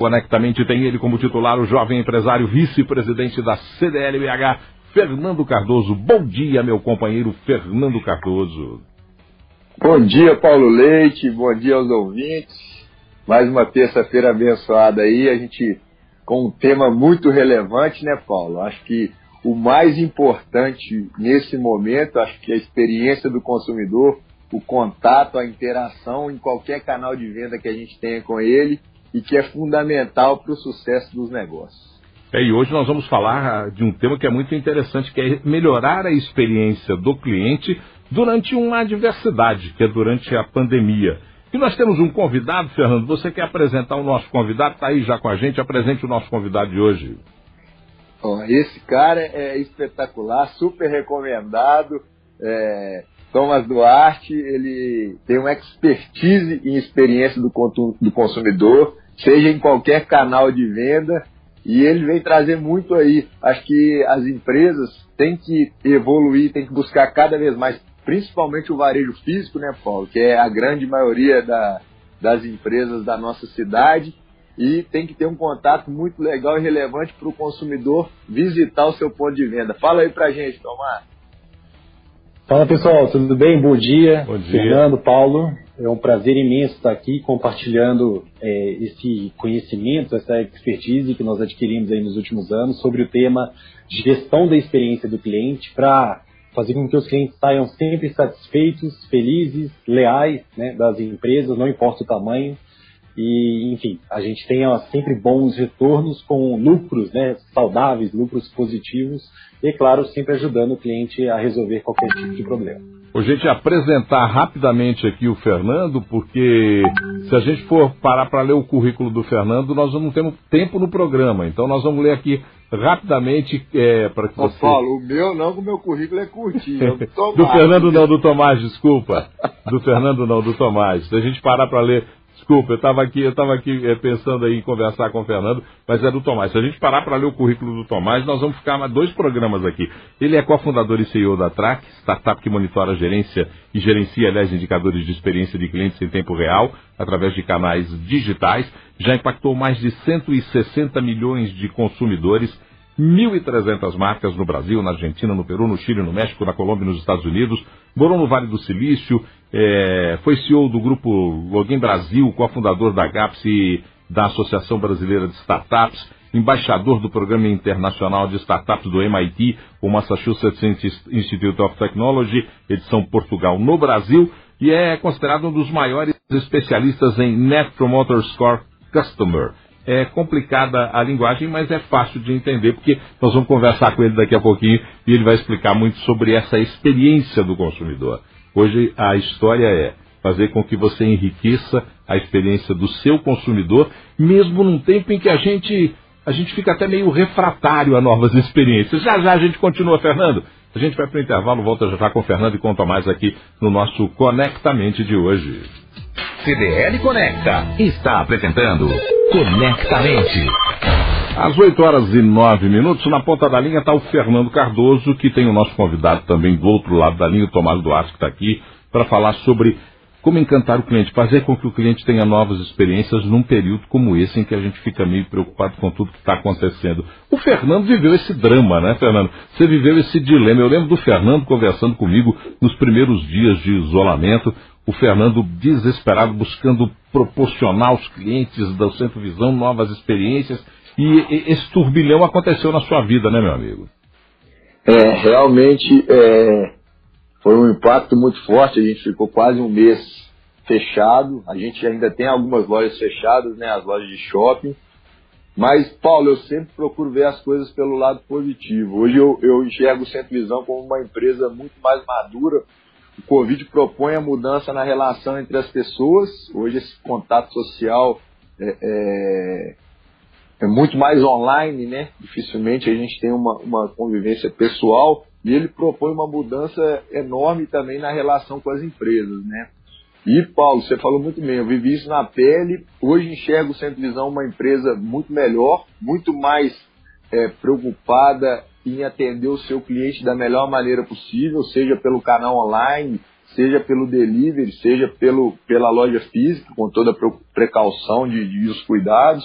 Conectamente tem ele como titular, o jovem empresário vice-presidente da CDLBH, Fernando Cardoso. Bom dia, meu companheiro Fernando Cardoso. Bom dia, Paulo Leite. Bom dia aos ouvintes. Mais uma terça-feira abençoada aí. A gente com um tema muito relevante, né, Paulo? Acho que o mais importante nesse momento, acho que a experiência do consumidor, o contato, a interação em qualquer canal de venda que a gente tenha com ele e que é fundamental para o sucesso dos negócios. É, e hoje nós vamos falar de um tema que é muito interessante, que é melhorar a experiência do cliente durante uma adversidade, que é durante a pandemia. E nós temos um convidado, Fernando. Você quer apresentar o nosso convidado? Está aí já com a gente. Apresente o nosso convidado de hoje. Bom, esse cara é espetacular, super recomendado. É, Thomas Duarte, ele tem uma expertise em experiência do, do consumidor, seja em qualquer canal de venda, e ele vem trazer muito aí. Acho que as empresas têm que evoluir, têm que buscar cada vez mais principalmente o varejo físico, né, Paulo, que é a grande maioria da, das empresas da nossa cidade, e tem que ter um contato muito legal e relevante para o consumidor visitar o seu ponto de venda. Fala aí para gente, Tomás. Fala pessoal, tudo bem? Bom dia. Bom dia. Fernando, Paulo. É um prazer imenso estar aqui compartilhando é, esse conhecimento, essa expertise que nós adquirimos aí nos últimos anos sobre o tema de gestão da experiência do cliente para fazer com que os clientes saiam sempre satisfeitos, felizes, leais né, das empresas, não importa o tamanho. E, enfim, a gente tenha sempre bons retornos com lucros né, saudáveis, lucros positivos e, claro, sempre ajudando o cliente a resolver qualquer tipo de problema. Ô, gente, apresentar rapidamente aqui o Fernando, porque se a gente for parar para ler o currículo do Fernando, nós não temos tempo no programa. Então nós vamos ler aqui rapidamente é, para que você... Ô, Paulo, o meu não, o meu currículo é curtinho. do, do Fernando não, do Tomás, desculpa. Do Fernando não, do Tomás. Se a gente parar para ler Desculpa, eu estava aqui, eu estava aqui é, pensando em conversar com o Fernando, mas é do Tomás. Se a gente parar para ler o currículo do Tomás, nós vamos ficar dois programas aqui. Ele é cofundador e CEO da Track, startup que monitora a gerência e gerencia, aliás, indicadores de experiência de clientes em tempo real, através de canais digitais. Já impactou mais de 160 milhões de consumidores 1.300 marcas no Brasil, na Argentina, no Peru, no Chile, no México, na Colômbia nos Estados Unidos. Morou no Vale do Silício, é, foi CEO do grupo Login Brasil, cofundador da GAPS e da Associação Brasileira de Startups, embaixador do Programa Internacional de Startups do MIT, o Massachusetts Institute of Technology, edição Portugal no Brasil, e é considerado um dos maiores especialistas em Net Promoter Score Customer é complicada a linguagem, mas é fácil de entender, porque nós vamos conversar com ele daqui a pouquinho e ele vai explicar muito sobre essa experiência do consumidor. Hoje a história é fazer com que você enriqueça a experiência do seu consumidor, mesmo num tempo em que a gente, a gente fica até meio refratário a novas experiências. Já já a gente continua, Fernando. A gente vai para o intervalo, volta já, já com o Fernando e conta mais aqui no nosso Conectamente de hoje. CDL Conecta está apresentando Conectamente. Às 8 horas e 9 minutos, na ponta da linha está o Fernando Cardoso, que tem o nosso convidado também do outro lado da linha, o Tomás Duarte, que está aqui, para falar sobre como encantar o cliente, fazer com que o cliente tenha novas experiências num período como esse, em que a gente fica meio preocupado com tudo que está acontecendo. O Fernando viveu esse drama, né, Fernando? Você viveu esse dilema. Eu lembro do Fernando conversando comigo nos primeiros dias de isolamento, o Fernando desesperado buscando proporcionar aos clientes da Centro Visão novas experiências. E esse turbilhão aconteceu na sua vida, né, meu amigo? É, realmente é, foi um impacto muito forte. A gente ficou quase um mês fechado. A gente ainda tem algumas lojas fechadas, né, as lojas de shopping. Mas, Paulo, eu sempre procuro ver as coisas pelo lado positivo. Hoje eu, eu enxergo o Centro Visão como uma empresa muito mais madura, o Covid propõe a mudança na relação entre as pessoas. Hoje esse contato social é, é, é muito mais online, né? Dificilmente a gente tem uma, uma convivência pessoal e ele propõe uma mudança enorme também na relação com as empresas, né? E, Paulo, você falou muito bem, eu vivi isso na pele. Hoje enxergo o Centro Visão uma empresa muito melhor, muito mais é, preocupada em atender o seu cliente da melhor maneira possível, seja pelo canal online, seja pelo delivery, seja pelo, pela loja física, com toda a precaução de, de os cuidados.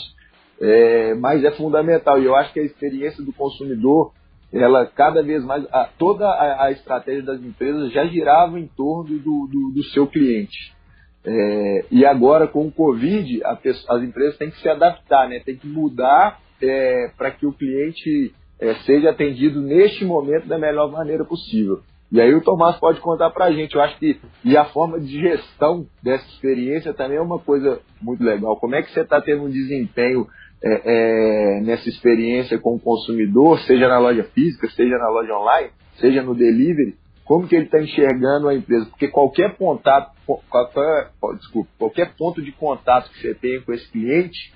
é, mas é fundamental. E eu acho que a experiência do consumidor, ela cada vez mais, a, toda a, a, estratégia das empresas já girava em torno do, do, do seu cliente. É, e agora, com o Covid, as empresas têm que se adaptar, né? tem que mudar é, para que o cliente é, seja atendido neste momento da melhor maneira possível. E aí o Tomás pode contar para a gente. Eu acho que e a forma de gestão dessa experiência também é uma coisa muito legal. Como é que você está tendo um desempenho é, é, nessa experiência com o consumidor, seja na loja física, seja na loja online, seja no delivery? Como que ele está enxergando a empresa? Porque qualquer contato, qualquer, desculpa, qualquer ponto de contato que você tenha com esse cliente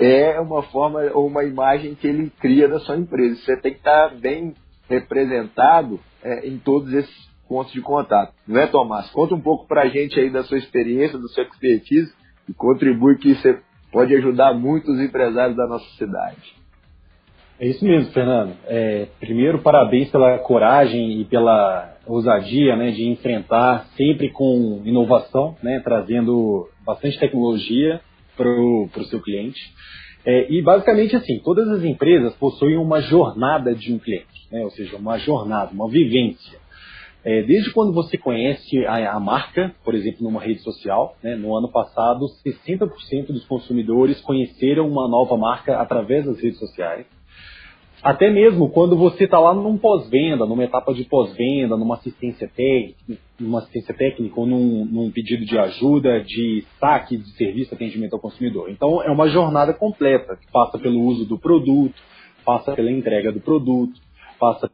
é uma forma ou uma imagem que ele cria da sua empresa. Você tem que estar bem representado é, em todos esses pontos de contato. Não é, Tomás? Conta um pouco para a gente aí da sua experiência, do seu expertise e contribui que você pode ajudar muitos empresários da nossa cidade. É isso mesmo, Fernando. É, primeiro, parabéns pela coragem e pela ousadia né, de enfrentar sempre com inovação, né, trazendo bastante tecnologia para o seu cliente. É, e basicamente assim, todas as empresas possuem uma jornada de um cliente, né, ou seja, uma jornada, uma vivência. É, desde quando você conhece a, a, marca, por exemplo, numa rede social, né, no ano passado, 60% dos consumidores conheceram uma nova marca através das redes sociais. Até mesmo quando você está lá num pós-venda, numa etapa de pós-venda, numa assistência técnica, numa assistência técnica ou num, num, pedido de ajuda, de saque de serviço, atendimento ao consumidor. Então é uma jornada completa que passa pelo uso do produto, passa pela entrega do produto, passa,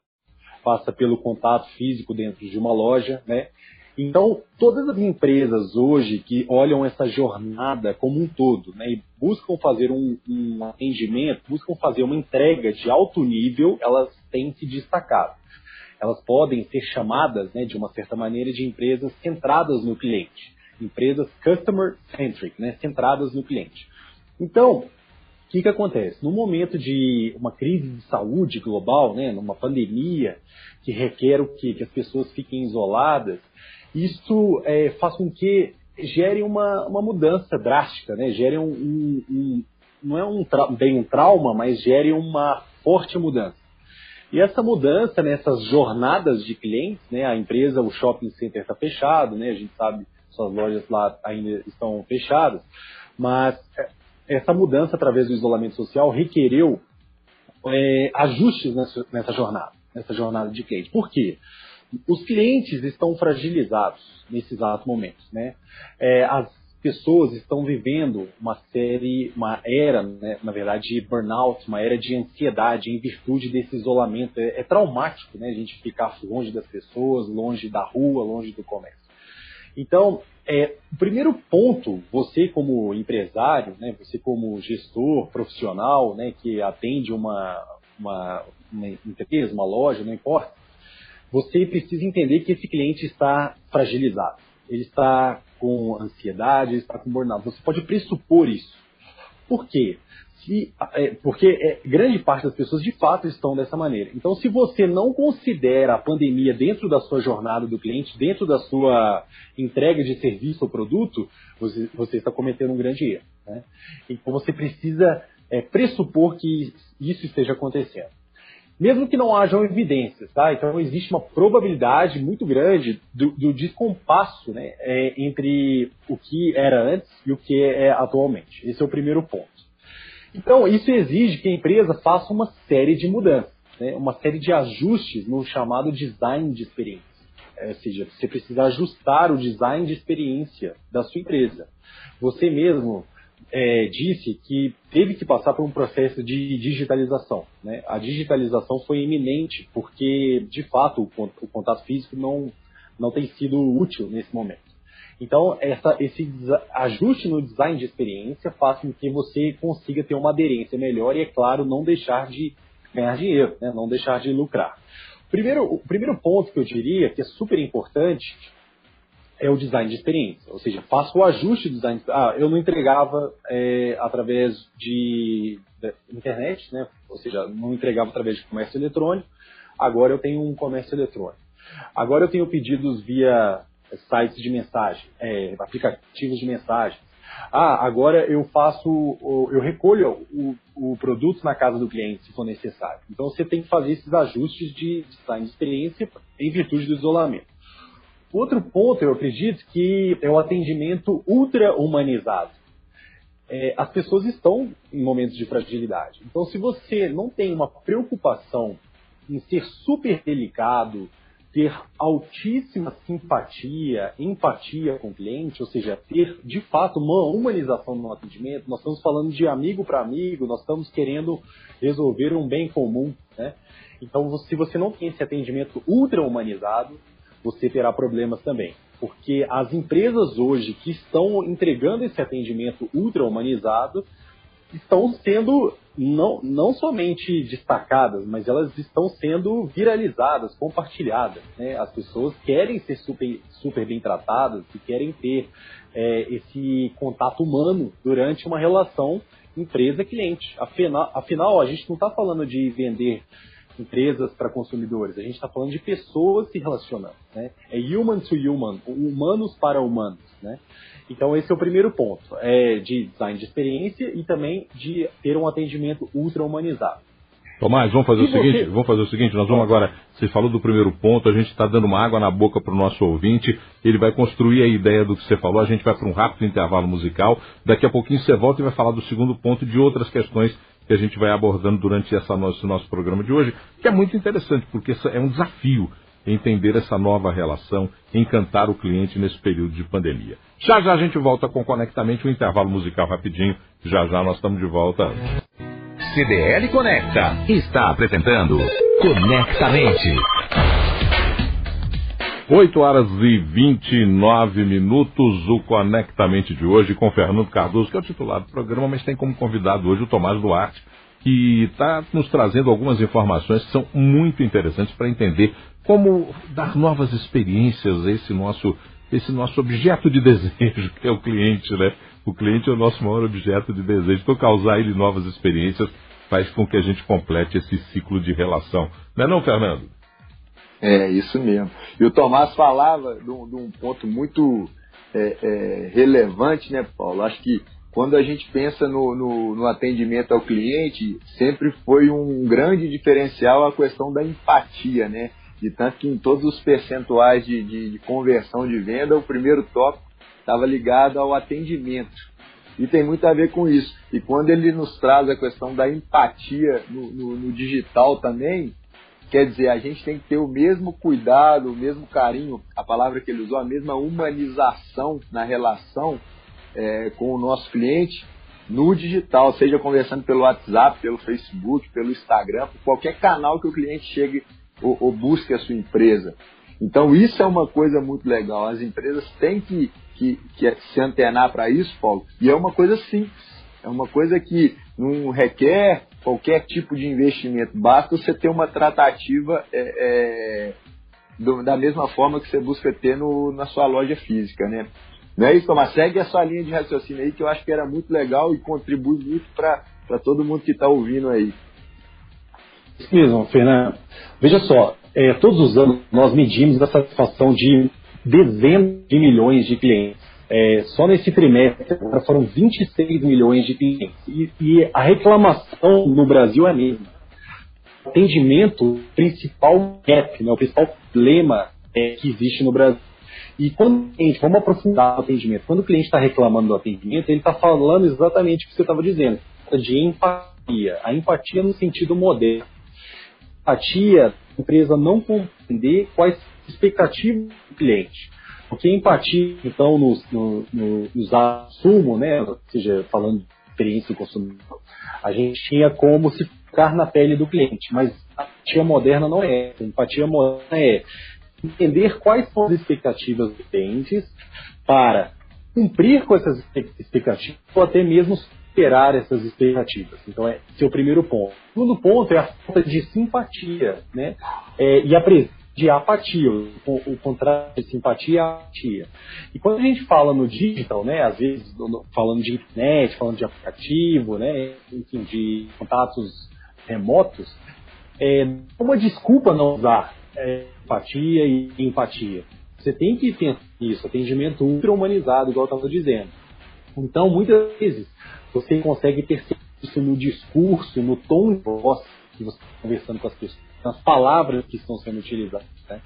passa pelo contato físico dentro de uma loja, né? Então, todas as empresas hoje que olham essa jornada como um todo né, e buscam fazer um, um atendimento, buscam fazer uma entrega de alto nível, elas têm se destacado. Elas podem ser chamadas, né, de uma certa maneira, de empresas centradas no cliente. Empresas customer-centric, né, centradas no cliente. Então, o que, que acontece? No momento de uma crise de saúde global, né, numa pandemia que requer o quê? Que as pessoas fiquem isoladas, isso é, faz com que gere uma, uma mudança drástica, né? gere um, um, um não é um bem um trauma, mas gere uma forte mudança. E essa mudança nessas jornadas de clientes, né, a empresa, o shopping center está fechado, né, a gente sabe suas lojas lá ainda estão fechadas, mas é, essa mudança através do isolamento social requereu é, ajustes nessa, nessa jornada, nessa jornada de cliente. Por quê? Os clientes estão fragilizados nesses exato momentos, né? É, as pessoas estão vivendo uma série, uma era, né, na verdade, de burnout, uma era de ansiedade em virtude desse isolamento. É, é, traumático, né? A gente ficar longe das pessoas, longe da rua, longe do comércio. Então, é, o primeiro ponto, você como empresário, né, você como gestor profissional, né, que atende uma, uma, uma empresa, uma loja, não importa, você precisa entender que esse cliente está fragilizado. Ele está com ansiedade, ele está com burnout. Você pode pressupor isso. Por quê? Se, é, porque é, grande parte das pessoas de fato estão dessa maneira. Então, se você não considera a pandemia dentro da sua jornada do cliente, dentro da sua entrega de serviço ou produto, você, você está cometendo um grande erro. Né? Então, você precisa é, pressupor que isso esteja acontecendo mesmo que não hajam evidências, tá? Então existe uma probabilidade muito grande do, do descompasso né, é, entre o que era antes e o que é atualmente. Esse é o primeiro ponto. Então isso exige que a empresa faça uma série de mudanças, né, uma série de ajustes no chamado design de experiência. É, ou seja, você precisa ajustar o design de experiência da sua empresa. Você mesmo é, disse que teve que passar por um processo de digitalização. Né? A digitalização foi iminente porque, de fato, o, contato físico não, não tem sido útil nesse momento. Então, essa, esse ajuste no design de experiência faz com que você consiga ter uma aderência melhor e, é claro, não deixar de ganhar dinheiro, né? não deixar de lucrar. Primeiro, o primeiro ponto que eu diria que é super importante é o design de experiência. Ou seja, faço o ajuste do design. Ah, eu não entregava é, através de, de, internet, né? Ou seja, não entregava através de comércio eletrônico. Agora eu tenho um comércio eletrônico. Agora eu tenho pedidos via sites de mensagem, é, aplicativos de mensagem. Ah, agora eu faço, eu recolho o, o produto na casa do cliente, se for necessário. Então você tem que fazer esses ajustes de design de experiência em virtude do isolamento. Outro ponto, eu acredito, que é o atendimento ultra humanizado. É, as pessoas estão em momentos de fragilidade. Então, se você não tem uma preocupação em ser super delicado, ter altíssima simpatia, empatia com o cliente, ou seja, ter de fato uma humanização no atendimento. Nós estamos falando de amigo para amigo, nós estamos querendo resolver um bem comum. Né? Então, se você não tem esse atendimento ultra humanizado, você terá problemas também. Porque as empresas hoje que estão entregando esse atendimento ultra humanizado estão sendo não, não somente destacadas, mas elas estão sendo viralizadas, compartilhadas. Né? As pessoas querem ser super, super bem tratadas e querem ter é, esse contato humano durante uma relação empresa-cliente. Afinal, afinal, a gente não está falando de vender empresas para consumidores, a gente está falando de pessoas se relacionando. Né? É human to human, humanos para humanos. Né? Então esse é o primeiro ponto, é de design de experiência e também de ter um atendimento ultra humanizado. Tomás, vamos fazer e o você... seguinte, vamos fazer o seguinte, nós vamos agora, você falou do primeiro ponto, a gente está dando uma água na boca para o nosso ouvinte, ele vai construir a ideia do que você falou, a gente vai para um rápido intervalo musical, daqui a pouquinho você volta e vai falar do segundo ponto de outras questões que a gente vai abordando durante essa nosso, esse nosso programa de hoje, que é muito interessante, porque é um desafio entender essa nova relação, encantar o cliente nesse período de pandemia. Já já a gente volta com Conectamente, um intervalo musical rapidinho. Já já nós estamos de volta. CDL Conecta está apresentando Conectamente. 8 horas e 29 minutos, o Conectamente de hoje com Fernando Cardoso, que é o titular do programa, mas tem como convidado hoje o Tomás Duarte, que está nos trazendo algumas informações que são muito interessantes para entender como dar novas experiências a esse nosso, esse nosso objeto de desejo, que é o cliente, né? O cliente é o nosso maior objeto de desejo. Então, causar ele novas experiências faz com que a gente complete esse ciclo de relação. Não é não, Fernando? É, isso mesmo. E o Tomás falava de um, de um ponto muito é, é, relevante, né, Paulo? Acho que quando a gente pensa no, no, no, atendimento ao cliente, sempre foi um grande diferencial a questão da empatia, né? De tanto que em todos os percentuais de, de, de conversão de venda, o primeiro tópico estava ligado ao atendimento. E tem muito a ver com isso. E quando ele nos traz a questão da empatia no, no, no digital também, quer dizer, a gente tem que ter o mesmo cuidado, o mesmo carinho, a palavra que ele usou, a mesma humanização na relação é, com o nosso cliente no digital, seja conversando pelo WhatsApp, pelo Facebook, pelo Instagram, por qualquer canal que o cliente chegue ou, ou busque a sua empresa. Então isso é uma coisa muito legal. As empresas têm que, que, que se antenar para isso, Paulo. E é uma coisa simples. É uma coisa que não requer qualquer tipo de investimento. Basta você ter uma tratativa é, é, do, da mesma forma que você busca ter no, na sua loja física, né? Não é isso, Tomás? Segue essa linha de raciocínio aí que eu acho que era muito legal e contribui muito para todo mundo que está ouvindo aí. Isso mesmo, Fernando. Veja só, é, todos os anos nós medimos a satisfação de dezenas de milhões de clientes. É, só nesse trimestre foram 26 milhões de clientes. E, e a reclamação no Brasil é a mesma. O atendimento, principal gap, né, o principal problema é, que existe no Brasil. E quando o cliente, vamos aprofundar o atendimento, quando o cliente está reclamando do atendimento, ele está falando exatamente o que você estava dizendo, de empatia. A empatia no sentido moderno empatia, a empresa não compreender quais expectativas do cliente. Porque empatia, então, no, no, no, no sumo, né, ou seja, falando de experiência do consumidor, a gente tinha como se ficar na pele do cliente, mas a empatia moderna não é. A empatia moderna é entender quais são as expectativas dos clientes para cumprir com essas expectativas ou até mesmo superar essas expectativas. Então, é, esse é o primeiro ponto. O segundo ponto é a falta de simpatia, né? É, e a presença de apatia, o, o contrário de simpatia é apatia. E quando a gente fala no digital, né, às vezes falando de internet, falando de aplicativo, né, enfim, de contatos remotos, é uma desculpa não usar é, empatia e empatia. Você tem que ter isso, atendimento ultra humanizado, igual eu estava dizendo. Então, muitas vezes, você consegue perceber isso no discurso, no tom de voz que você está conversando com as pessoas, nas palavras que estão sendo utilizadas. Né?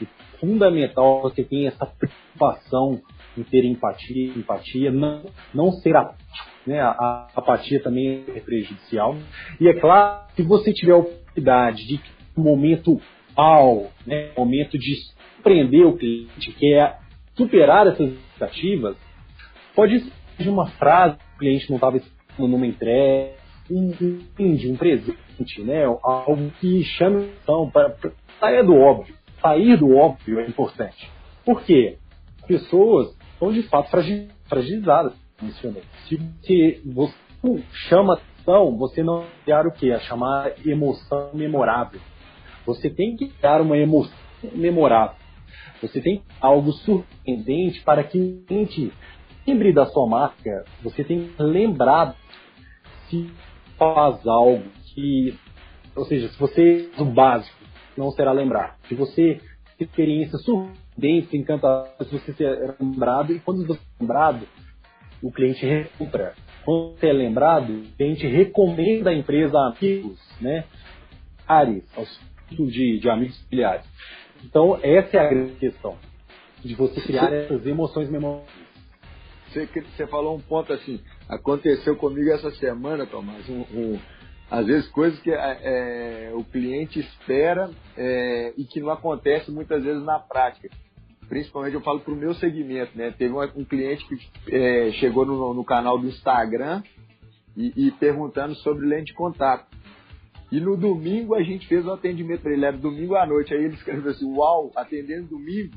E fundamental você ter essa preocupação em ter empatia, empatia, não, não ser apático. Né? A, a apatia também é prejudicial. E é claro, se você tiver a oportunidade de um momento ao, né, momento de surpreender o cliente, que é superar essas expectativas, pode ser de uma frase que o cliente não estava esperando numa entrega, um brinde, um presente, né? algo que chame atenção para sair do óbvio. Sair do óbvio é importante. Por quê? As pessoas estão de fato fragilizadas, mencionei. Se você, você chama atenção, você não criar o quê? A chamar emoção memorável. Você tem que criar uma emoção memorável. Você tem algo surpreendente para que o cliente lembre da sua marca. Você tem que lembrar se faz algo que, ou seja, se você o básico, não será lembrado. Se você tem experiência surpreendente, encantadora, se você será lembrado, e quando você é lembrado, o cliente recompra. Quando você é lembrado, o cliente recomenda a empresa a amigos, né? Ares, aos de, de amigos familiares. Então, essa é a grande questão, de você criar essas emoções memoráveis. Você, você falou um ponto assim, aconteceu comigo essa semana, Tomás, um, um, às vezes coisas que é, é o cliente espera é, e que não acontece muitas vezes na prática. Principalmente eu falo para o meu segmento, né? Teve um, cliente que é, chegou no, no, canal do Instagram e, e perguntando sobre lente de contato. E no domingo a gente fez um atendimento para ele, era domingo à noite. Aí ele escreveu assim: Uau, atendendo domingo?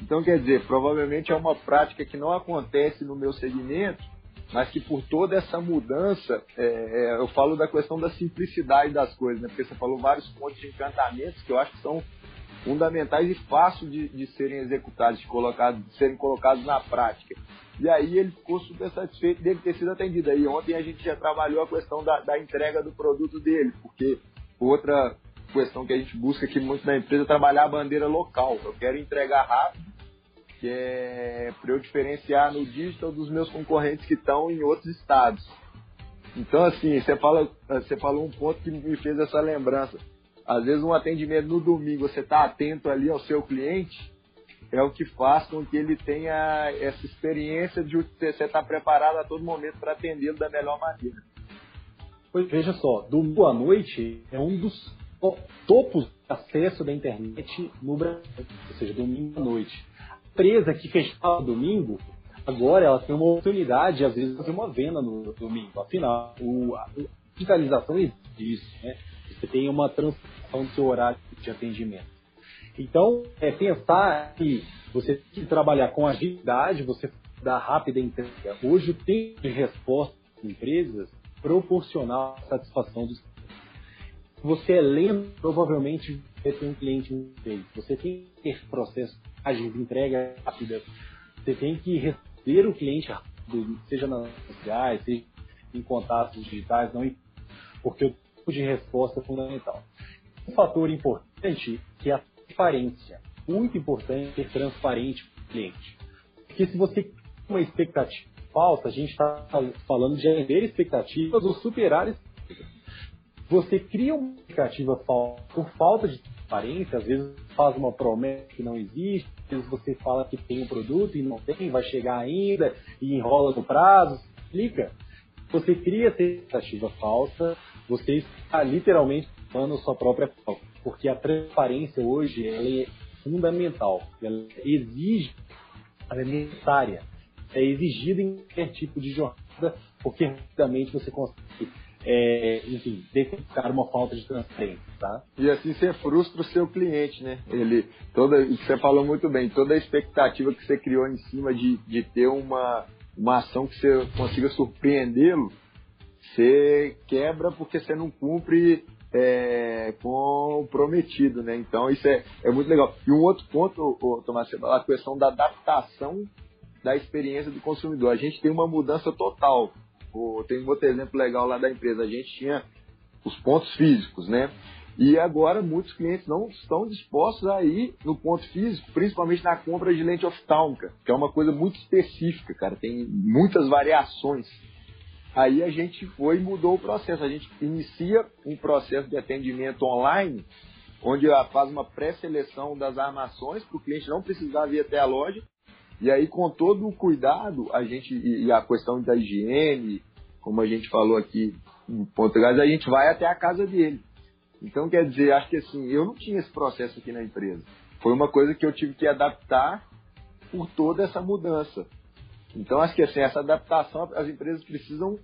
Então, quer dizer, provavelmente é uma prática que não acontece no meu segmento, mas que por toda essa mudança, é, é, eu falo da questão da simplicidade das coisas, né? Porque você falou vários pontos de encantamentos que eu acho que são fundamentais e fáceis de, de serem executados, de, colocados, de serem colocados na prática. E aí ele ficou super satisfeito dele ter sido atendido. Aí ontem a gente já trabalhou a questão da, da entrega do produto dele, porque outra questão que a gente busca aqui muito na empresa é trabalhar a bandeira local. Eu quero entregar rápido, que é para eu diferenciar no digital dos meus concorrentes que estão em outros estados. Então, assim, você, fala, você falou um ponto que me fez essa lembrança. Às vezes, um atendimento no domingo, você está atento ali ao seu cliente, é o que faz com que ele tenha essa experiência de você estar preparado a todo momento para atendê-lo da melhor maneira. Pois veja só, domingo à noite é um dos topos de acesso da internet no Brasil, ou seja, domingo à noite. Empresa que fechava domingo, agora ela tem uma oportunidade, às vezes, de fazer uma venda no domingo. Afinal, o, a digitalização existe né? Você tem uma transformação do seu horário de atendimento. Então, é pensar que você tem que trabalhar com agilidade, você dá rápida entrega. Hoje, o tempo de resposta das empresas proporcional à satisfação dos clientes. Você é lento, provavelmente você tem um cliente vez. Você tem que ter processo entrega rápida. Você tem que receber o cliente rápido, seja nas redes sociais, seja em contatos digitais, não porque o tempo de resposta é fundamental. Um fator importante que é a transparência. Muito importante ser transparente com o cliente. Porque se você tem uma expectativa falsa, a gente está falando de vender expectativas ou superar expectativas. Você cria uma expectativa falsa por falta de transparência, às vezes faz uma promessa que não existe, às vezes você fala que tem um produto e não tem, vai chegar ainda e enrola no prazo, explica. Você cria essa expectativa falsa, você está literalmente tomando sua própria falta porque a transparência hoje ela é fundamental, ela exige, ela é necessária, é exigida em qualquer tipo de jornada, porque rapidamente você consegue, é, enfim, detectar uma falta de transparência, tá? E assim você frustra o seu cliente, né? Ele, toda, você falou muito bem, toda a expectativa que você criou em cima de, de ter uma, uma ação que você consiga surpreendê-lo, você quebra porque você não cumpre é, com o prometido, né? Então isso é, é muito legal. E um outro ponto, o, Tomás, a questão da adaptação da experiência do consumidor. A gente tem uma mudança total. O, tem um outro exemplo legal lá da empresa. A gente tinha os pontos físicos, né? E agora muitos clientes não estão dispostos a ir no ponto físico, principalmente na compra de lente oftálmica, que é uma coisa muito específica, cara, tem muitas variações. Aí a gente foi e mudou o processo. A gente inicia um processo de atendimento online, onde faz uma pré-seleção das armações, para o cliente não precisar vir até a loja. E aí, com todo o cuidado, a gente e a questão da higiene, como a gente falou aqui em Portugal, a gente vai até a casa dele. Então, quer dizer, acho que assim, eu não tinha esse processo aqui na empresa. Foi uma coisa que eu tive que adaptar por toda essa mudança. Então, acho que assim, essa adaptação as empresas precisam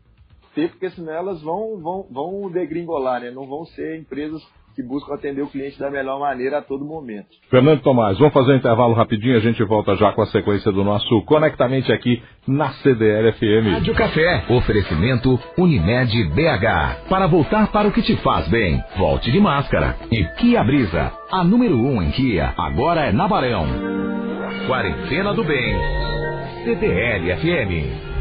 ter, porque senão elas vão, vão, vão degringolar, né? Não vão ser empresas que buscam atender o cliente da melhor maneira a todo momento. Fernando Tomás, vamos fazer um intervalo rapidinho, a gente volta já com a sequência do nosso Conectamente aqui na CDL FM. Rádio Café, oferecimento Unimed BH. Para voltar para o que te faz bem, volte de máscara. E Kia Brisa, a número 1 um em Kia, agora é na Barão. Quarentena do Bem. CDL FM.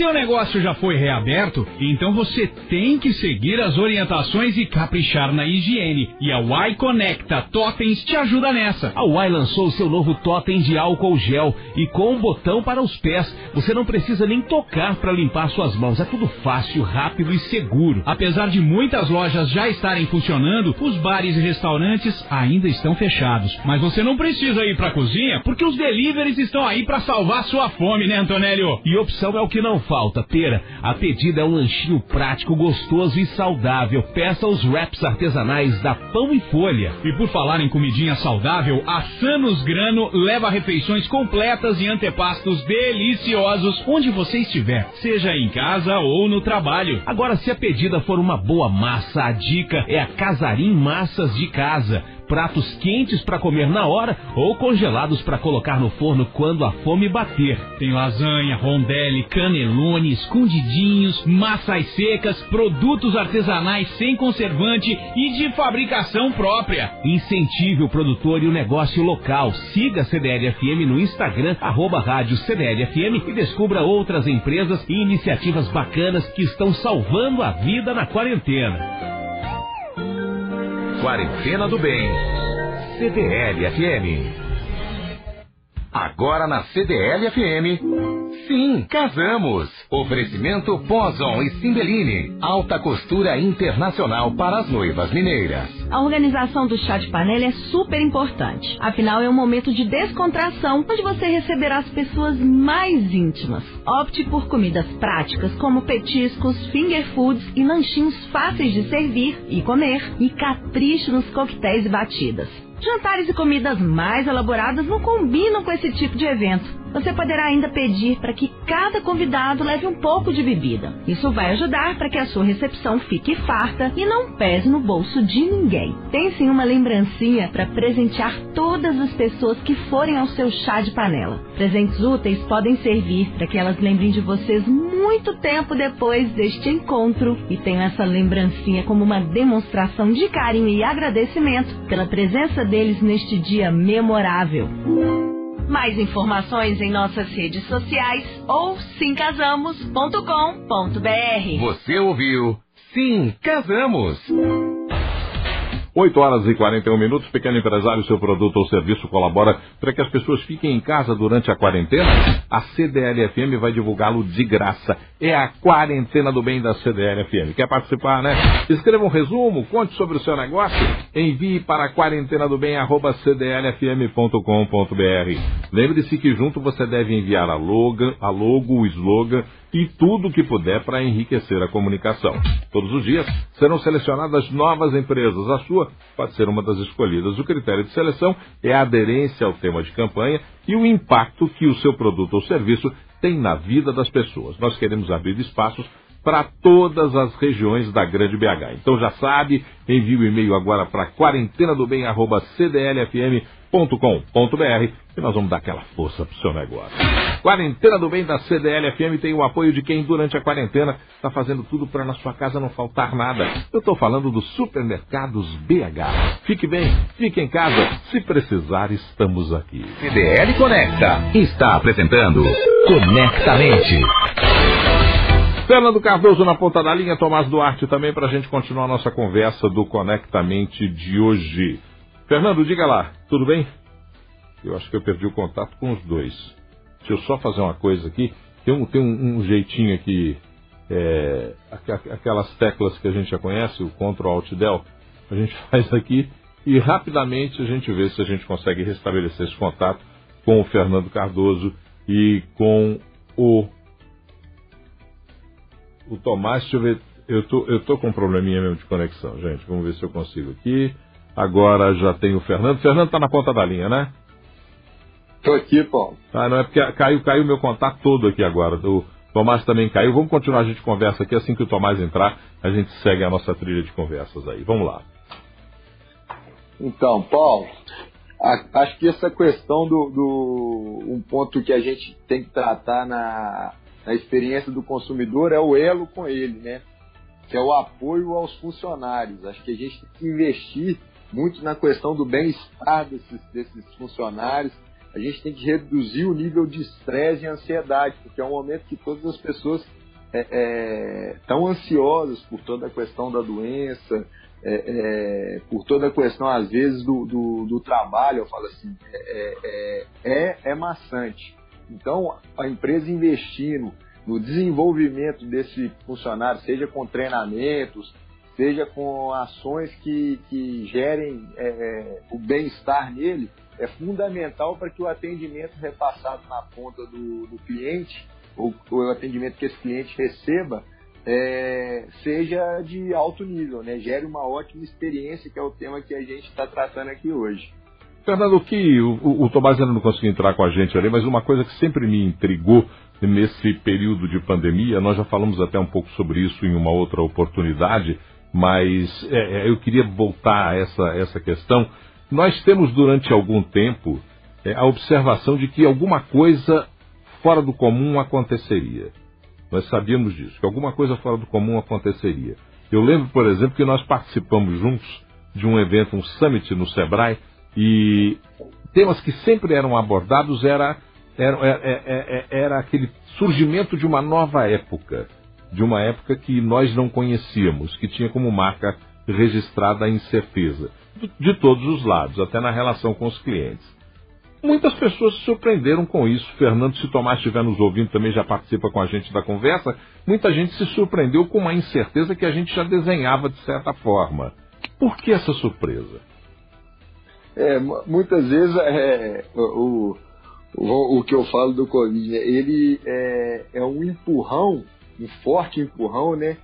Seu negócio já foi reaberto? Então você tem que seguir as orientações e caprichar na higiene. E a Y Conecta Totens te ajuda nessa. A Y lançou seu novo totem de álcool gel e com um botão para os pés. Você não precisa nem tocar para limpar suas mãos. É tudo fácil, rápido e seguro. Apesar de muitas lojas já estarem funcionando, os bares e restaurantes ainda estão fechados. Mas você não precisa ir para a cozinha porque os deliveries estão aí para salvar sua fome, né, Antonélio? E opção é o que não falta. Pera, a pedida é um lanchinho prático, gostoso e saudável. Peça os wraps artesanais da Pão e Folha. E por falar em comidinha saudável, a Sanos Grano leva refeições completas e antepastos deliciosos onde você estiver, seja em casa ou no trabalho. Agora, se a pedida for uma boa massa, a dica é a Casarim Massas de Casa pratos quentes para comer na hora ou congelados para colocar no forno quando a fome bater. Tem lasanha, rondelli, canelone, escondidinhos, massas secas, produtos artesanais sem conservante e de fabricação própria. Incentive o produtor e o negócio local. Siga a CDL-FM no Instagram, arroba rádio CDL-FM e descubra outras empresas e iniciativas bacanas que estão salvando a vida na quarentena. Quarentena do Bem. CDL FM. Agora na CDL FM. Sim, casamos. Oferecimento Poson e Cimbelline. Alta costura internacional para as noivas mineiras. A organização do chá de panela é super importante. Afinal, é um momento de descontração onde você receberá as pessoas mais íntimas. Opte por comidas práticas como petiscos, finger foods e lanchinhos fáceis de servir e comer. E capriche nos coquetéis e batidas. Jantares e comidas mais elaboradas não combinam com esse tipo de evento. Você poderá ainda pedir para que cada convidado leve um pouco de bebida. Isso vai ajudar para que a sua recepção fique farta e não pese no bolso de ninguém. Tem sim uma lembrancinha para presentear todas as pessoas que forem ao seu chá de panela. Presentes úteis podem servir para que elas lembrem de vocês muito tempo depois deste encontro e tenham essa lembrancinha como uma demonstração de carinho e agradecimento pela presença deles neste dia memorável. Mais informações em nossas redes sociais ou simcasamos.com.br. Você ouviu? Sim, casamos. 8 horas e 41 minutos. Pequeno empresário, seu produto ou serviço colabora para que as pessoas fiquem em casa durante a quarentena? A CDL-FM vai divulgá-lo de graça. É a quarentena do bem da CDL-FM. Quer participar, né? Escreva um resumo, conte sobre o seu negócio, envie para quarentenadobem.cdlfm.com.br. Lembre-se que junto você deve enviar a logo, a logo, o slogan e tudo o que puder para enriquecer a comunicação. Todos os dias serão selecionadas novas empresas. A sua pode ser uma das escolhidas. O critério de seleção é a aderência ao tema de campanha e o impacto que o seu produto ou serviço tem na vida das pessoas. Nós queremos abrir espaços para todas as regiões da Grande BH. Então já sabe, envie o e-mail agora para quarentenadobem.cdlfm.com.br e nós vamos dar aquela força para o seu negócio. Quarentena do Bem da CDL FM tem o apoio de quem durante a quarentena está fazendo tudo para na sua casa não faltar nada. Eu estou falando dos supermercados BH. Fique bem, fique em casa. Se precisar, estamos aqui. CDL Conecta está apresentando Conectamente. Fernando Cardoso na ponta da linha, Tomás Duarte também para a gente continuar a nossa conversa do Conectamente de hoje. Fernando, diga lá, tudo bem? Eu acho que eu perdi o contato com os dois. Deixa eu só fazer uma coisa aqui. Tem um, tem um, um jeitinho aqui, é, aquelas teclas que a gente já conhece, o Ctrl Alt Del, a gente faz aqui e rapidamente a gente vê se a gente consegue restabelecer esse contato com o Fernando Cardoso e com o o Tomás, deixa eu ver, eu tô, eu tô com um probleminha mesmo de conexão, gente, vamos ver se eu consigo aqui. Agora já tem o Fernando. Fernando está na ponta da linha, né? Tô aqui, Paulo. Ah, não é porque caiu, caiu meu contato todo aqui agora. O Tomás também caiu. Vamos continuar a gente conversa aqui. Assim que o Tomás entrar, a gente segue a nossa trilha de conversas aí. Vamos lá. Então, Paulo, a, acho que essa questão do, do, um ponto que a gente tem que tratar na, na experiência do consumidor é o elo com ele, né? Que é o apoio aos funcionários. Acho que a gente tem que investir muito na questão do bem-estar desses, desses funcionários a gente tem que reduzir o nível de estresse e ansiedade, porque é um momento que todas as pessoas estão é, é, ansiosas por toda a questão da doença, é, é, por toda a questão, às vezes, do, do, do trabalho, eu falo assim, é, é, é maçante. Então, a empresa investindo no desenvolvimento desse funcionário, seja com treinamentos, seja com ações que, que gerem o bem-estar nele, é fundamental para que o atendimento repassado na ponta do, do cliente, ou, ou, o atendimento que esse cliente receba, é, seja de alto nível, né? gere uma ótima experiência, que é o tema que a gente está tratando aqui hoje. Fernando, o que o, o Tomás ainda não conseguiu entrar com a gente ali, mas uma coisa que sempre me intrigou nesse período de pandemia, nós já falamos até um pouco sobre isso em uma outra oportunidade, mas é, é eu queria voltar a essa, essa questão nós temos durante algum tempo é, a observação de que alguma coisa fora do comum aconteceria. Nós sabíamos disso, que alguma coisa fora do comum aconteceria. Eu lembro, por exemplo, que nós participamos juntos de um evento, um summit no Sebrae, e temas que sempre eram abordados era, era, era, é, é, era aquele surgimento de uma nova época, de uma época que nós não conhecíamos, que tinha como marca registrada a incerteza de todos os lados, até na relação com os clientes. Muitas pessoas se surpreenderam com isso. Fernando, se Tomás estiver nos ouvindo, também já participa com a gente da conversa. Muita gente se surpreendeu com uma incerteza que a gente já desenhava de certa forma. Por que essa surpresa? É, muitas vezes é, o, o, o que eu falo do Covid, ele é, é um empurrão, um forte empurrão, né?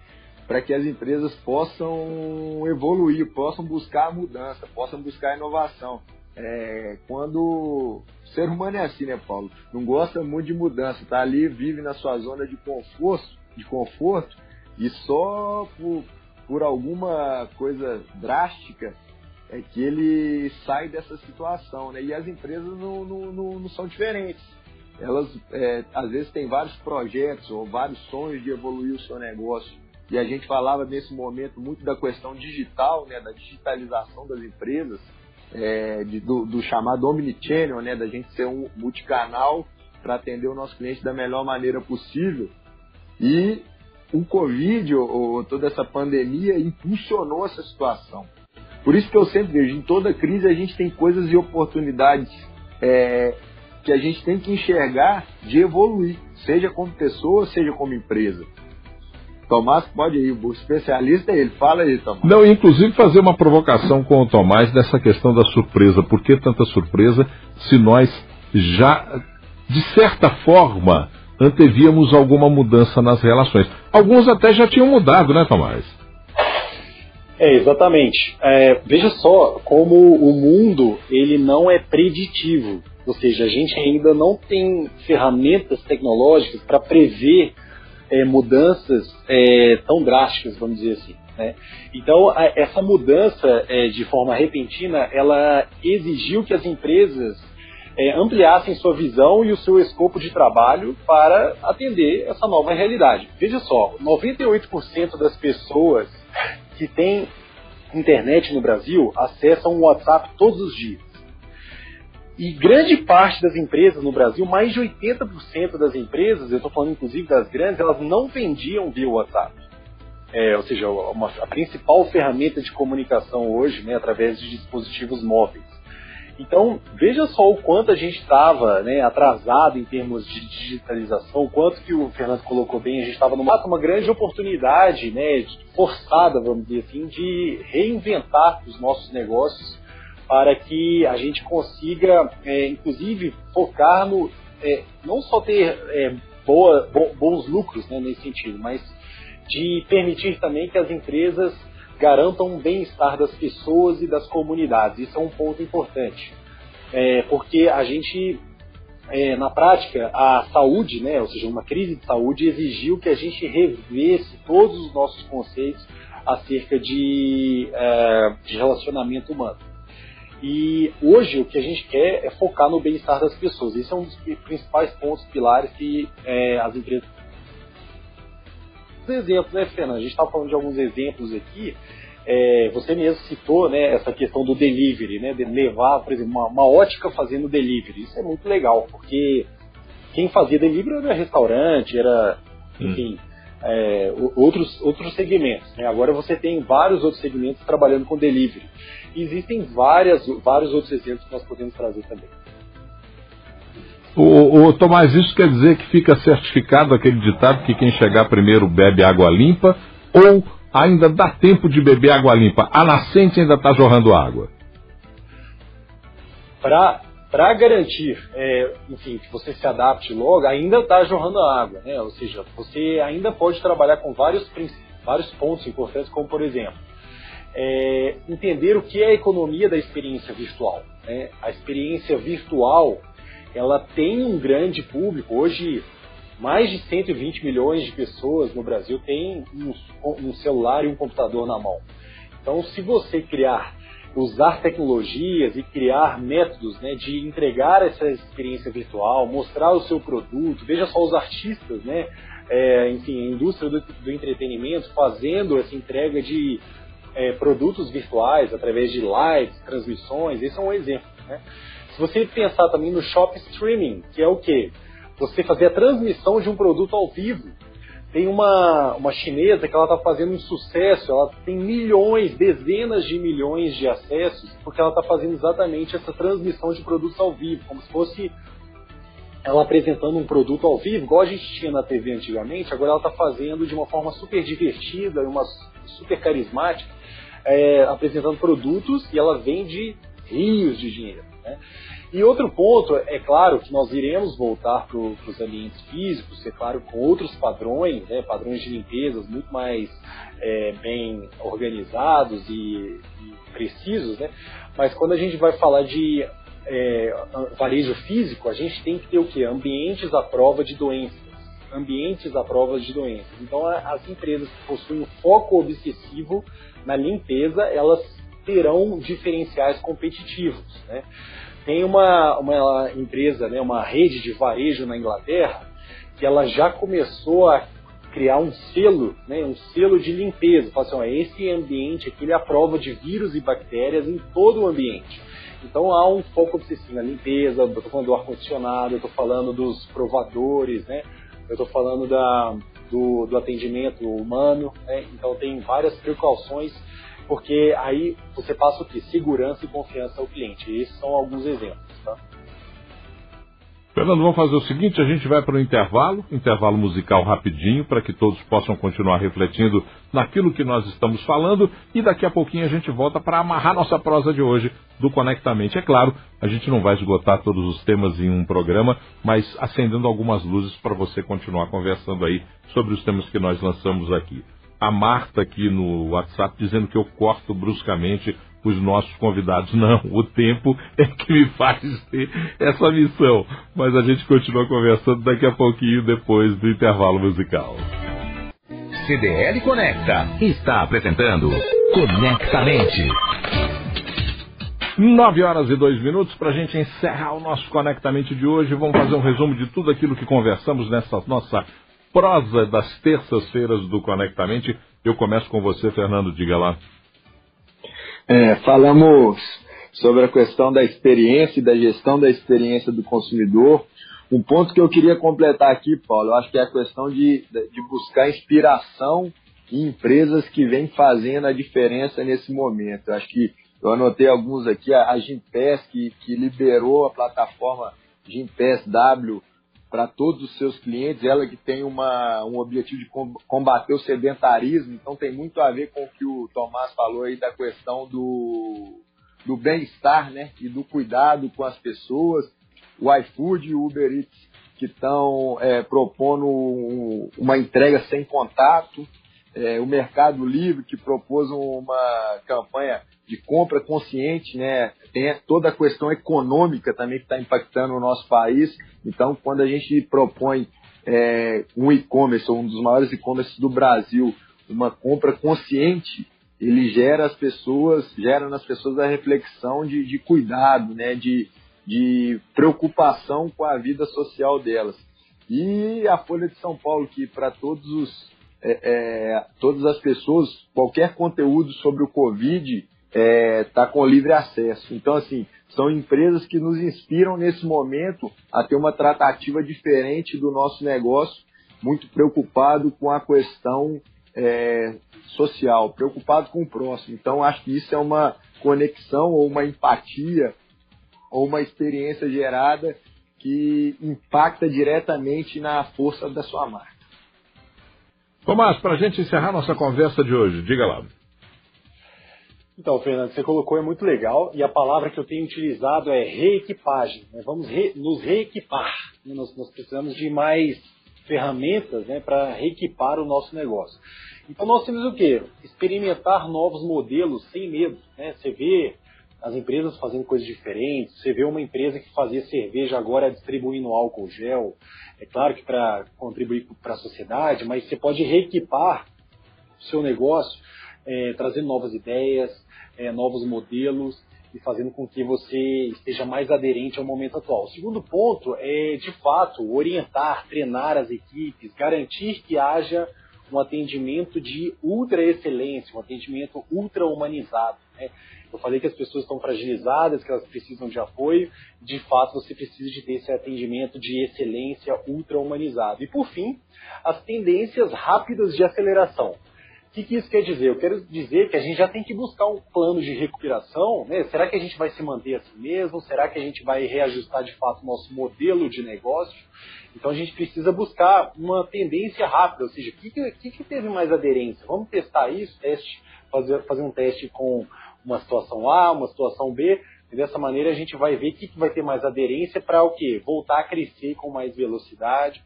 para que as empresas possam evoluir, possam buscar mudança, possam buscar inovação. É, quando o ser humano é assim, né, Paulo? Não gosta muito de mudança, tá ali, vive na sua zona de conforto, de conforto e só por, por alguma coisa drástica é que ele sai dessa situação, né? E as empresas não, não, não, não são diferentes. Elas, é, às vezes, têm vários projetos ou vários sonhos de evoluir o seu negócio e a gente falava nesse momento muito da questão digital, né, da digitalização das empresas, é, de, do, do, chamado omnichannel, né, da gente ser um multicanal para atender o nosso cliente da melhor maneira possível. E o Covid, ou, ou toda essa pandemia, impulsionou essa situação. Por isso que eu sempre vejo, em toda crise a gente tem coisas e oportunidades é, que a gente tem que enxergar de evoluir, seja como pessoa, seja como empresa. Tomás pode ir, o especialista é ele. Fala aí, Tomás. Não, inclusive fazer uma provocação com o Tomás dessa questão da surpresa. Por que tanta surpresa se nós já, de certa forma, antevíamos alguma mudança nas relações? Alguns até já tinham mudado, né, Tomás? É, exatamente. É, veja só como o mundo ele não é preditivo. Ou seja, a gente ainda não tem ferramentas tecnológicas para prever é, mudanças é, tão drásticas, vamos dizer assim. Né? Então, a, essa mudança é, de forma repentina, ela exigiu que as empresas é, ampliassem sua visão e o seu escopo de trabalho para atender essa nova realidade. Veja só, 98% das pessoas que têm internet no Brasil acessam o WhatsApp todos os dias. E grande parte das empresas no Brasil, mais de 80% das empresas, eu estou falando inclusive das grandes, elas não vendiam via WhatsApp. É, ou seja, uma, a principal ferramenta de comunicação hoje, né, através de dispositivos móveis. Então, veja só o quanto a gente estava né, atrasado em termos de digitalização, o quanto que o Fernando colocou bem, a gente estava numa uma grande oportunidade, né, forçada, vamos dizer assim, de reinventar os nossos negócios para que a gente consiga, é, inclusive, focar no, é, não só ter é, boa, bo, bons lucros né, nesse sentido, mas de permitir também que as empresas garantam o bem-estar das pessoas e das comunidades. Isso é um ponto importante, é, porque a gente, é, na prática, a saúde, né, ou seja, uma crise de saúde exigiu que a gente revesse todos os nossos conceitos acerca de, é, de relacionamento humano. E hoje o que a gente quer é focar no bem-estar das pessoas. Esse é um dos principais pontos pilares que é, as empresas exemplos, né, Fernando? A gente estava falando de alguns exemplos aqui. É, você mesmo citou né, essa questão do delivery, né, de levar, por exemplo, uma, uma, ótica fazendo delivery. Isso é muito legal, porque quem fazia delivery era restaurante, era, enfim, hum. é, outros, outros segmentos. Né? Agora você tem vários outros segmentos trabalhando com delivery. Existem várias, vários outros exemplos que nós podemos trazer também. O, o, Tomás, isso quer dizer que fica certificado aquele ditado que quem chegar primeiro bebe água limpa ou ainda dá tempo de beber água limpa? A nascente ainda está jorrando água. Para garantir, é, enfim, que você se adapte logo, ainda está jorrando água, né? Ou seja, você ainda pode trabalhar com vários, vários pontos importantes, como por exemplo, é, entender o que é a economia da experiência virtual. Né? A experiência virtual ela tem um grande público. Hoje, mais de 120 milhões de pessoas no Brasil têm um, um celular e um computador na mão. Então, se você criar, usar tecnologias e criar métodos né, de entregar essa experiência virtual, mostrar o seu produto, veja só os artistas, né, é, enfim, a indústria do, do, entretenimento fazendo essa entrega de é, produtos virtuais através de lives, transmissões, esse é um exemplo. Né? Se você pensar também no shop streaming, que é o quê? Você fazer a transmissão de um produto ao vivo. Tem uma, uma chinesa que ela está fazendo um sucesso, ela tem milhões, dezenas de milhões de acessos, porque ela está fazendo exatamente essa transmissão de produtos ao vivo, como se fosse ela apresentando um produto ao vivo, igual a gente tinha na TV antigamente, agora ela está fazendo de uma forma super divertida, uma super carismática, é, apresentando produtos e ela vende rios de dinheiro. Né? E outro ponto, é claro que nós iremos voltar para os ambientes físicos, é claro, com outros padrões, né, padrões de limpezas muito mais é, bem organizados e, e, precisos, né? mas quando a gente vai falar de é, varejo físico, a gente tem que ter o que? Ambientes à prova de doenças. Ambientes à prova de doenças. Então, as empresas que possuem um foco obsessivo na limpeza, elas terão diferenciais competitivos. Né? Tem uma, uma empresa, né, uma rede de varejo na Inglaterra, que ela já começou a criar um selo, né, um selo de limpeza. Fala assim, ó, esse ambiente aqui ele é a prova de vírus e bactérias em todo o ambiente. Então há um foco obsessivo na limpeza, eu estou falando do ar-condicionado, eu estou falando dos provadores, né? eu estou falando da, do, do atendimento humano, né? então tem várias precauções porque aí você passa o que? Segurança e confiança ao cliente. E esses são alguns exemplos. Tá? Fernando, vamos fazer o seguinte: a gente vai para o intervalo, intervalo musical rapidinho, para que todos possam continuar refletindo naquilo que nós estamos falando, e daqui a pouquinho a gente volta para amarrar nossa prosa de hoje do Conectamente. É claro, a gente não vai esgotar todos os temas em um programa, mas acendendo algumas luzes para você continuar conversando aí sobre os temas que nós lançamos aqui a Marta aqui no WhatsApp dizendo que eu corto bruscamente os nossos convidados. Não, o tempo é que me faz ter essa missão. Mas a gente continua conversando daqui a pouquinho depois do intervalo musical. CDL Conecta está apresentando Conectamente. Nove horas e dois minutos para a gente encerrar o nosso Conectamente de hoje. Vamos fazer um resumo de tudo aquilo que conversamos nessa nossa prosa das terças-feiras do Conectamente. Eu começo com você, Fernando, diga lá. É, falamos sobre a questão da experiência e da gestão da experiência do consumidor. Um ponto que eu queria completar aqui, Paulo, eu acho que é a questão de, de buscar inspiração em empresas que vêm fazendo a diferença nesse momento. Eu acho que eu anotei alguns aqui, a Gimpass, que, que liberou a plataforma Gimpass W para todos os seus clientes, ela que tem uma, um objetivo de combater o sedentarismo, então tem muito a ver com o que o Tomás falou aí da questão do, do bem-estar né, e do cuidado com as pessoas. O iFood e o Uber Eats que estão é, propondo um, uma entrega sem contato. É, o Mercado Livre que propôs uma campanha de compra consciente, né? Tem toda a questão econômica também que está impactando o nosso país. Então, quando a gente propõe é, um e-commerce, ou um dos maiores e-commerce do Brasil, uma compra consciente, ele gera as pessoas, gera nas pessoas a reflexão de, de cuidado, né? De, de preocupação com a vida social delas. E a Folha de São Paulo, que para todos os é, é, todas as pessoas, qualquer conteúdo sobre o Covid está é, tá com livre acesso. Então, assim, são empresas que nos inspiram nesse momento a ter uma tratativa diferente do nosso negócio, muito preocupado com a questão é, social, preocupado com o próximo. Então, acho que isso é uma conexão ou uma empatia ou uma experiência gerada que impacta diretamente na força da sua marca. Tomás, para a gente encerrar nossa conversa de hoje, diga lá. Então, Fernando, você colocou é muito legal e a palavra que eu tenho utilizado é reequipagem. Né? Vamos re, nos reequipar. Né? Nós, nós, precisamos de mais ferramentas né, para reequipar o nosso negócio. Então nós temos o quê? Experimentar novos modelos sem medo. Né? Você vê as empresas fazendo coisas diferentes, você vê uma empresa que fazia cerveja agora distribuindo álcool gel. É claro que para contribuir para a sociedade, mas você pode reequipar o seu negócio, é, trazendo novas ideias, é, novos modelos e fazendo com que você esteja mais aderente ao momento atual. O segundo ponto é, de fato, orientar, treinar as equipes, garantir que haja um atendimento de ultra excelência, um atendimento ultra humanizado. Né? Eu falei que as pessoas estão fragilizadas, que elas precisam de apoio. De fato, você precisa de ter esse atendimento de excelência ultra humanizado. E por fim, as tendências rápidas de aceleração que, que isso quer dizer? Eu quero dizer que a gente já tem que buscar um plano de recuperação. Né? Será que a gente vai se manter assim mesmo? Será que a gente vai reajustar de fato o nosso modelo de negócio? Então a gente precisa buscar uma tendência rápida, ou seja, o que, que, que, teve mais aderência? Vamos testar isso, teste, fazer, fazer um teste com uma situação A, uma situação B, e dessa maneira a gente vai ver o que, vai ter mais aderência para o quê? Voltar a crescer com mais velocidade,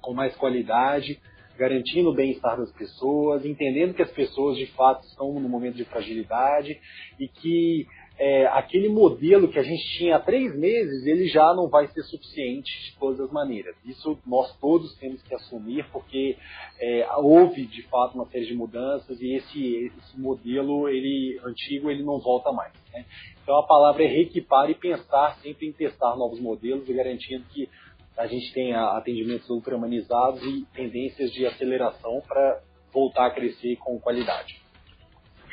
com mais qualidade, garantindo o bem-estar das pessoas, entendendo que as pessoas de fato estão no momento de fragilidade e que é, aquele modelo que a gente tinha há três meses, ele já não vai ser suficiente de todas as maneiras. Isso nós todos temos que assumir, porque é, houve de fato uma série de mudanças e esse, esse modelo ele antigo ele não volta mais. Né? Então a palavra é reequipar e pensar sempre em testar novos modelos e garantindo que a gente tem atendimentos ultramanizados e tendências de aceleração para voltar a crescer com qualidade.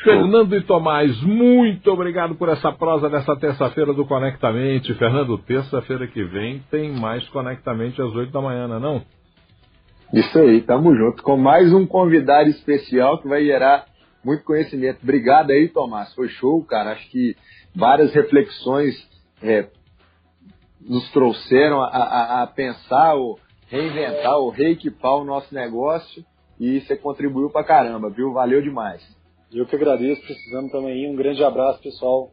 Fernando e Tomás, muito obrigado por essa prosa dessa terça-feira do Conectamente. Fernando, terça-feira que vem tem mais Conectamente às 8 da manhã, não é não? Isso aí, tamo junto com mais um convidado especial que vai gerar muito conhecimento. Obrigado aí, Tomás. Foi show, cara. Acho que várias reflexões é, nos trouxeram a, a, a pensar, ou reinventar, ou reequipar o nosso negócio e você contribuiu pra caramba, viu? Valeu demais. Eu que agradeço, precisamos também. Um grande abraço, pessoal.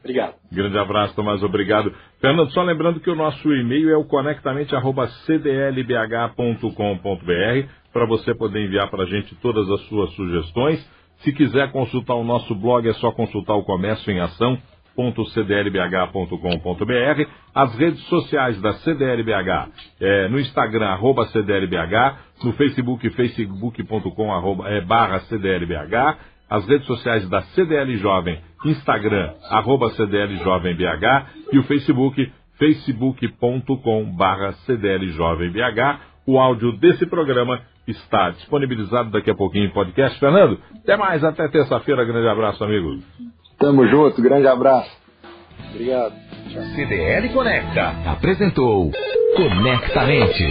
Obrigado. Grande abraço, Tomás, obrigado. Fernando, só lembrando que o nosso e-mail é o conectamente.cdlbh.com.br para você poder enviar para a gente todas as suas sugestões. Se quiser consultar o nosso blog, é só consultar o Comércio em Ação www.cdlbh.com.br, as redes sociais da CDLBH, é, no Instagram, arroba CDLBH, no Facebook, facebook.com é, barra CDLBH, as redes sociais da CDL Jovem, Instagram, arroba CDL Jovem BH, e o Facebook, facebook.com barra CDL Jovem BH. O áudio desse programa está disponibilizado daqui a pouquinho em podcast. Fernando, até mais, até terça-feira. Grande abraço, amigos. Tamo junto, grande abraço. Obrigado. CDL Conecta apresentou Conectamente.